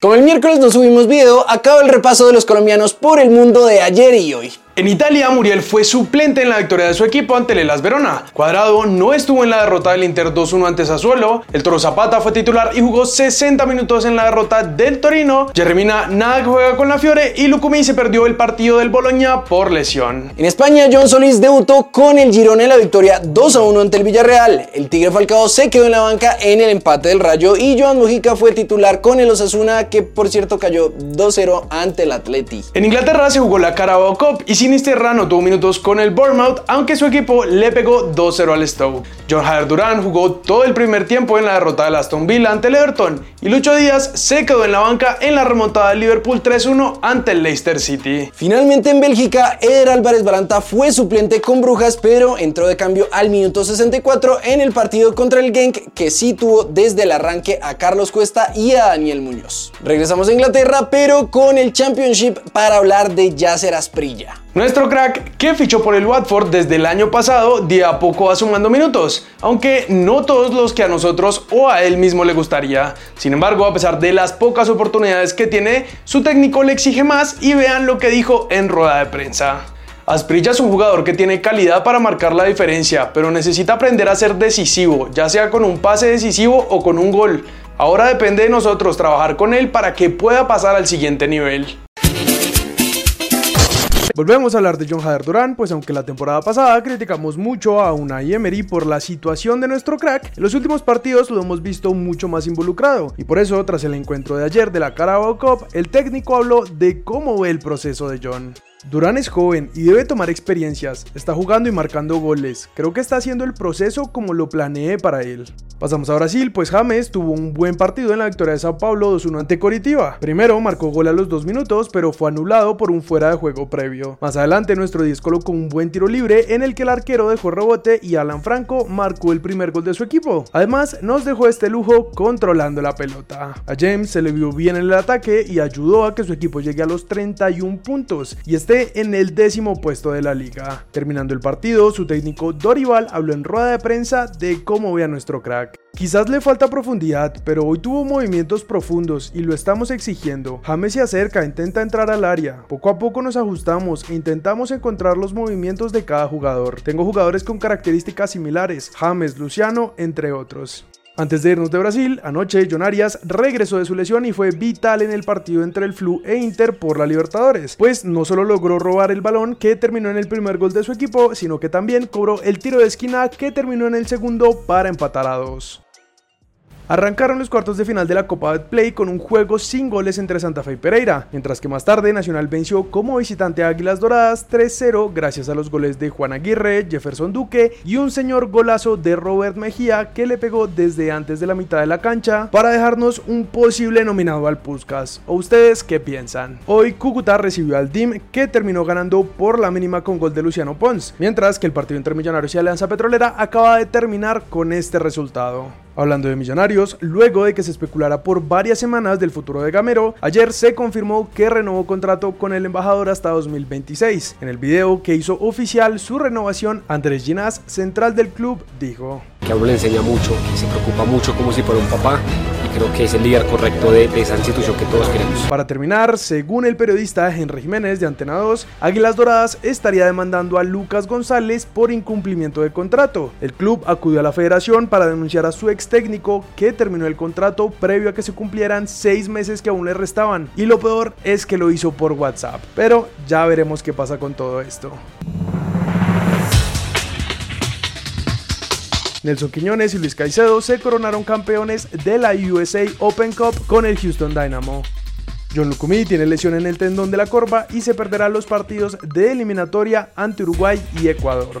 Como el miércoles no subimos video, acaba el repaso de los colombianos por el mundo de ayer y hoy. En Italia, Muriel fue suplente en la victoria de su equipo ante el Elas Verona. Cuadrado no estuvo en la derrota del Inter 2-1 ante Sassuolo. El Toro Zapata fue titular y jugó 60 minutos en la derrota del Torino. Jeremina nada juega con la Fiore y Lucumi se perdió el partido del Bologna por lesión. En España, John Solís debutó con el Girona en la victoria 2-1 ante el Villarreal. El Tigre Falcao se quedó en la banca en el empate del Rayo y Joan Mujica fue titular con el Osasuna que por cierto cayó 2-0 ante el Atleti. En Inglaterra se jugó la Carabao Cup y Sinisterra no tuvo minutos con el Bournemouth, aunque su equipo le pegó 2-0 al Stowe. John Hader Durán jugó todo el primer tiempo en la derrota del Aston Villa ante el Everton y Lucho Díaz se quedó en la banca en la remontada del Liverpool 3-1 ante el Leicester City. Finalmente en Bélgica, Eder Álvarez Balanta fue suplente con Brujas, pero entró de cambio al minuto 64 en el partido contra el Genk, que sí tuvo desde el arranque a Carlos Cuesta y a Daniel Muñoz. Regresamos a Inglaterra, pero con el Championship para hablar de Yasser Asprilla. Nuestro crack, que fichó por el Watford desde el año pasado, día a poco va sumando minutos, aunque no todos los que a nosotros o a él mismo le gustaría. Sin embargo, a pesar de las pocas oportunidades que tiene, su técnico le exige más y vean lo que dijo en rueda de prensa. Asprilla es un jugador que tiene calidad para marcar la diferencia, pero necesita aprender a ser decisivo, ya sea con un pase decisivo o con un gol. Ahora depende de nosotros trabajar con él para que pueda pasar al siguiente nivel. Volvemos a hablar de John Hader Durán, pues aunque la temporada pasada criticamos mucho a Unai Emery por la situación de nuestro crack, en los últimos partidos lo hemos visto mucho más involucrado. Y por eso, tras el encuentro de ayer de la Carabao Cup, el técnico habló de cómo ve el proceso de John. Durán es joven y debe tomar experiencias, está jugando y marcando goles, creo que está haciendo el proceso como lo planeé para él. Pasamos a Brasil, pues James tuvo un buen partido en la victoria de Sao Paulo 2-1 ante Coritiba. Primero marcó gol a los 2 minutos, pero fue anulado por un fuera de juego previo. Más adelante nuestro 10 colocó un buen tiro libre en el que el arquero dejó rebote y Alan Franco marcó el primer gol de su equipo. Además, nos dejó este lujo controlando la pelota. A James se le vio bien en el ataque y ayudó a que su equipo llegue a los 31 puntos y esté en el décimo puesto de la liga. Terminando el partido, su técnico Dorival habló en rueda de prensa de cómo ve a nuestro crack. Quizás le falta profundidad, pero hoy tuvo movimientos profundos y lo estamos exigiendo. James se acerca, intenta entrar al área. Poco a poco nos ajustamos e intentamos encontrar los movimientos de cada jugador. Tengo jugadores con características similares, James, Luciano, entre otros. Antes de irnos de Brasil, anoche John regresó de su lesión y fue vital en el partido entre el Flu e Inter por la Libertadores, pues no solo logró robar el balón que terminó en el primer gol de su equipo, sino que también cobró el tiro de esquina que terminó en el segundo para empatar a dos. Arrancaron los cuartos de final de la Copa Betplay con un juego sin goles entre Santa Fe y Pereira, mientras que más tarde Nacional venció como visitante a Águilas Doradas 3-0 gracias a los goles de Juan Aguirre, Jefferson Duque y un señor golazo de Robert Mejía que le pegó desde antes de la mitad de la cancha para dejarnos un posible nominado al Puskas. ¿O ustedes qué piensan? Hoy Cúcuta recibió al DIM que terminó ganando por la mínima con gol de Luciano Pons, mientras que el partido entre Millonarios y Alianza Petrolera acaba de terminar con este resultado. Hablando de Millonarios, luego de que se especulara por varias semanas del futuro de Gamero, ayer se confirmó que renovó contrato con el embajador hasta 2026. En el video que hizo oficial su renovación, Andrés Ginás, central del club, dijo que a uno le enseña mucho, que se preocupa mucho como si fuera un papá y creo que es el líder correcto de, esa institución que todos queremos. Para terminar, según el periodista Henry Jiménez de Antena 2, Águilas Doradas estaría demandando a Lucas González por incumplimiento de contrato. El club acudió a la federación para denunciar a su ex técnico que terminó el contrato previo a que se cumplieran seis meses que aún le restaban. Y lo peor es que lo hizo por WhatsApp. Pero ya veremos qué pasa con todo esto. Nelson Quiñones y Luis Caicedo se coronaron campeones de la USA Open Cup con el Houston Dynamo. John Lucumí tiene lesión en el tendón de la corva y se perderá los partidos de eliminatoria ante Uruguay y Ecuador.